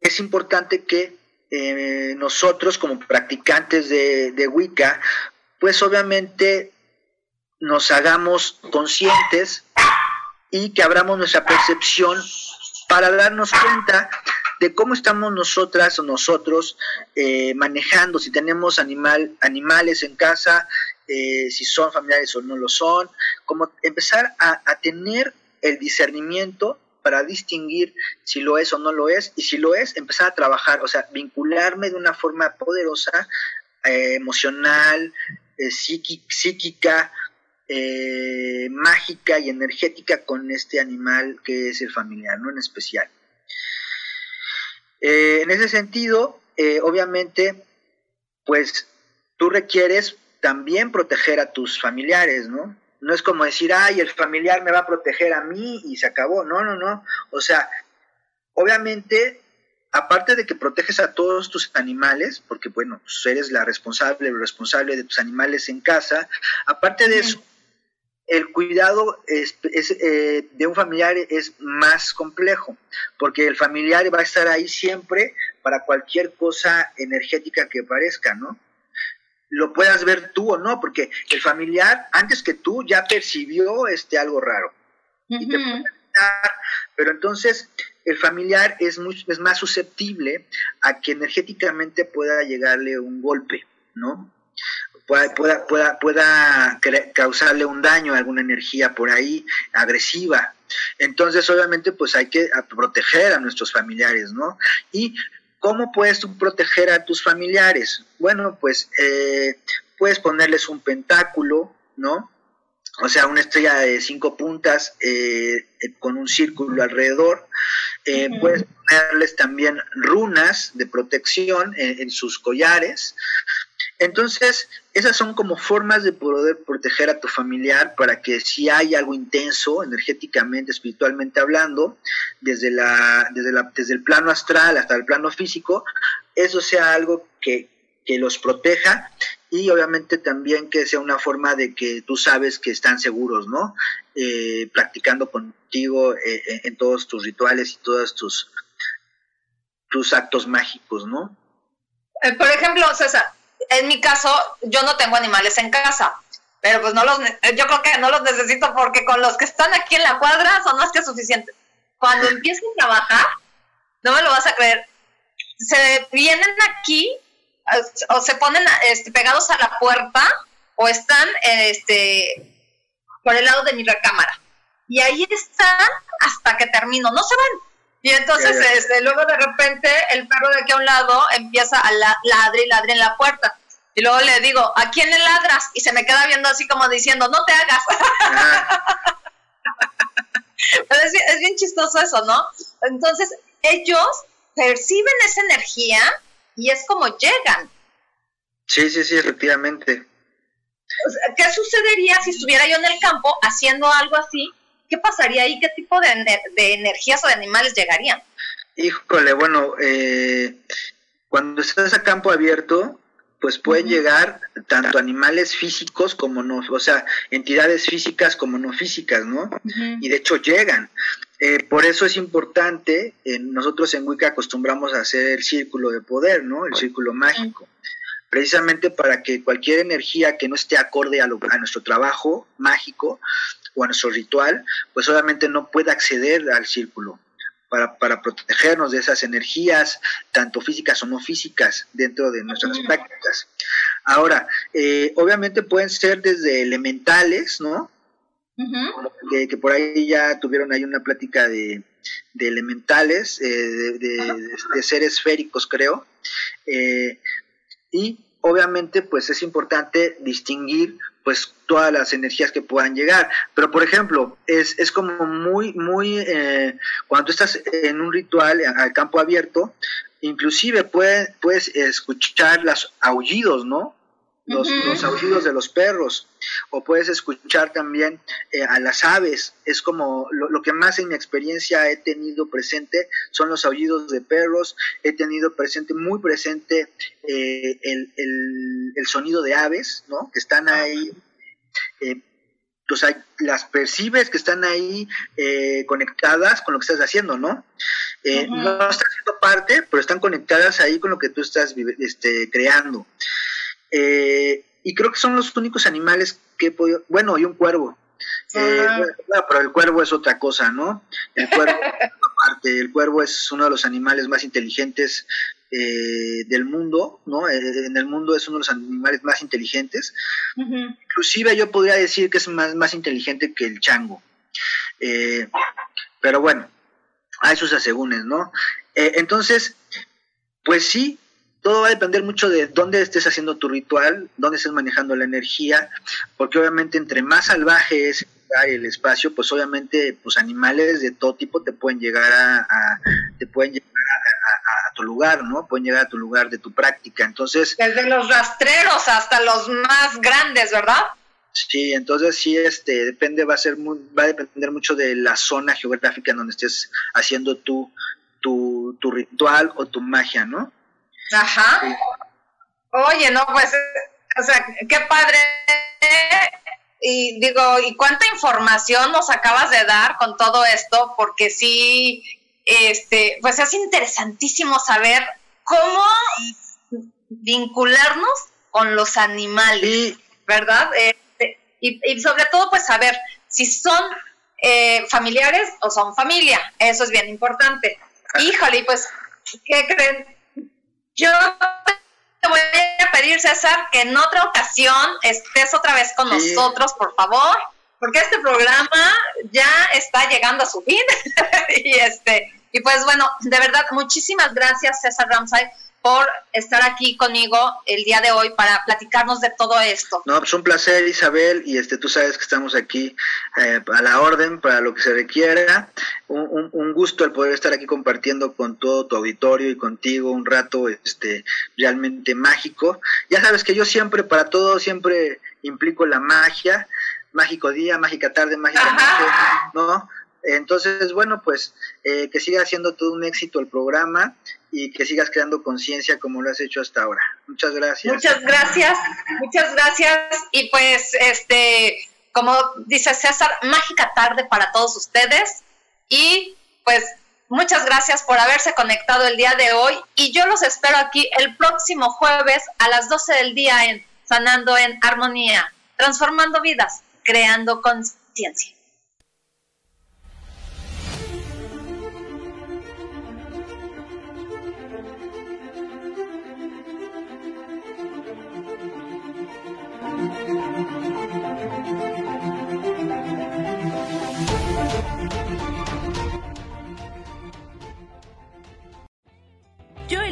es importante que eh, nosotros como practicantes de, de Wicca, pues obviamente nos hagamos conscientes y que abramos nuestra percepción para darnos cuenta de cómo estamos nosotras o nosotros eh, manejando, si tenemos animal, animales en casa, eh, si son familiares o no lo son, como empezar a, tener el discernimiento para distinguir si lo es o no lo es, y si lo es, empezar a trabajar, o sea, vincularme de una forma poderosa, eh, emocional, eh, psíquica, mágica y energética con este animal que es el familiar, ¿no? En especial. en ese sentido, obviamente, pues tú requieres también proteger a tus familiares, ¿no? No es como decir, ay, el familiar me va a proteger a mí y se acabó. No, no, no. O sea, obviamente, aparte de que proteges a todos tus animales, porque bueno, pues, eres la responsable, el responsable de tus animales en casa, aparte de eso, el cuidado es, eh, de un familiar es más complejo, porque el familiar va a estar ahí siempre para cualquier cosa energética que parezca, ¿no? Lo puedas ver tú o no, porque el familiar, antes que tú, ya percibió este algo raro. pero entonces el familiar es, es más susceptible a que energéticamente pueda llegarle un golpe, ¿no? Pueda, pueda, pueda, pueda causarle un daño a alguna energía por ahí agresiva. Entonces, obviamente, pues hay que proteger a nuestros familiares, ¿no? Y ¿Cómo puedes tú proteger a tus familiares? Bueno, pues eh, puedes ponerles un pentáculo, ¿no? O sea, una estrella de cinco puntas eh, eh, con un círculo alrededor. Puedes ponerles también runas de protección en sus collares. Entonces, esas son como formas de poder proteger a tu familiar para que si hay algo intenso, energéticamente, espiritualmente hablando, desde, la, desde, la, desde el plano astral hasta el plano físico, eso sea algo que, los proteja y obviamente también que sea una forma de que tú sabes que están seguros, ¿no? Eh, practicando contigo eh, eh, en todos tus rituales y todos tus, tus actos mágicos, ¿no? por ejemplo, César, en mi caso, yo no tengo animales en casa, pero pues no los, yo creo que no los necesito porque con los que están aquí en la cuadra son más que suficientes. Cuando empiecen a trabajar, no me lo vas a creer, se vienen aquí o se ponen este, pegados a la puerta o están este, por el lado de mi recámara. Y ahí están hasta que termino, no se van. Y entonces este, luego de repente el perro de aquí a un lado empieza a la, ladre y ladre en la puerta. Y luego le digo, ¿a quién le ladras? Y se me queda viendo así como diciendo, no te hagas. [laughs] es, es bien chistoso eso, ¿no? Entonces, ellos perciben esa energía y es como llegan. Sí, sí, sí, efectivamente. ¿Qué sucedería si estuviera yo en el campo haciendo algo así? ¿Qué pasaría ahí? ¿Qué tipo de, de energías o de animales llegarían? Híjole, bueno, eh, cuando estás a campo abierto, pues pueden llegar tanto animales físicos como no, o sea, entidades físicas como no físicas, ¿no? Y de hecho llegan. Eh, por eso es importante, nosotros en Wicca acostumbramos a hacer el círculo de poder, ¿no? El círculo mágico. Precisamente para que cualquier energía que no esté acorde a, a nuestro trabajo mágico o a nuestro ritual, pues obviamente no pueda acceder al círculo para, para protegernos de esas energías, tanto físicas o no físicas, dentro de nuestras prácticas. Ahora, eh, obviamente pueden ser desde elementales, ¿no? que, por ahí ya tuvieron ahí una plática de, de elementales, eh, de, seres esféricos, creo. Eh, y obviamente, pues es importante distinguir pues todas las energías que puedan llegar. Pero, por ejemplo, es, es como muy, muy, eh, cuando estás en un ritual al campo abierto, inclusive puedes, puedes escuchar los aullidos, ¿no? Los, los, aullidos de los perros, o puedes escuchar también eh, a las aves. Es como lo, que más en mi experiencia he tenido presente son los aullidos de perros. He tenido presente, muy presente, eh, el, el, el, sonido de aves, ¿no? Que están ahí eh, las percibes que están ahí eh, conectadas con lo que estás haciendo, ¿no? Eh, no están haciendo parte, pero están conectadas ahí con lo que tú estás este, creando. Y creo que son los únicos animales que he podido, bueno, y un cuervo. Ah. pero el cuervo es otra cosa, ¿no? El cuervo, [laughs] aparte, el cuervo es uno de los animales más inteligentes eh, del mundo, ¿no? Eh, en el mundo es uno de los animales más inteligentes. Inclusive yo podría decir que es más, más inteligente que el chango. Eh, pero bueno, hay sus asegúnes, ¿no? entonces, pues sí, todo va a depender mucho de dónde estés haciendo tu ritual, dónde estés manejando la energía, porque obviamente entre más salvaje es el espacio, pues obviamente pues animales de todo tipo te pueden llegar a, te pueden llegar a, tu lugar, ¿no? Pueden llegar a tu lugar de tu práctica. Entonces, desde los rastreros hasta los más grandes, ¿verdad? Sí, entonces sí, este, depende, va a ser va a depender mucho de la zona geográfica en donde estés haciendo tu, tu, tu ritual o tu magia, ¿no? Ajá. Oye, no, pues, o sea, qué padre y digo, ¿y cuánta información nos acabas de dar con todo esto? Porque sí, este, pues es interesantísimo saber cómo vincularnos con los animales, ¿verdad? Este, y, sobre todo, pues saber si son eh, familiares o son familia, eso es bien importante. Híjole, pues, ¿qué creen? Yo te voy a pedir, César, que en otra ocasión estés otra vez con nosotros, por favor, porque este programa ya está llegando a su fin. [laughs] y este, y pues bueno, de verdad, muchísimas gracias, César Ramsay, por estar aquí conmigo el día de hoy para platicarnos de todo esto. No, pues un placer Isabel y este tú sabes que estamos aquí eh, a la orden para lo que se requiera. Un, un, gusto el poder estar aquí compartiendo con todo tu auditorio y contigo un rato este realmente mágico. Ya sabes que yo siempre para todo siempre implico la magia, mágico día, mágica tarde, mágica noche, ¿no? Entonces, bueno, pues eh, que siga siendo todo un éxito el programa y que sigas creando conciencia como lo has hecho hasta ahora. Muchas gracias. Muchas gracias, muchas gracias. Y pues, este, como dice César, mágica tarde para todos ustedes. Y pues, muchas gracias por haberse conectado el día de hoy. Y yo los espero aquí el próximo jueves a las 12 del día en Sanando en Armonía. transformando vidas, creando conciencia.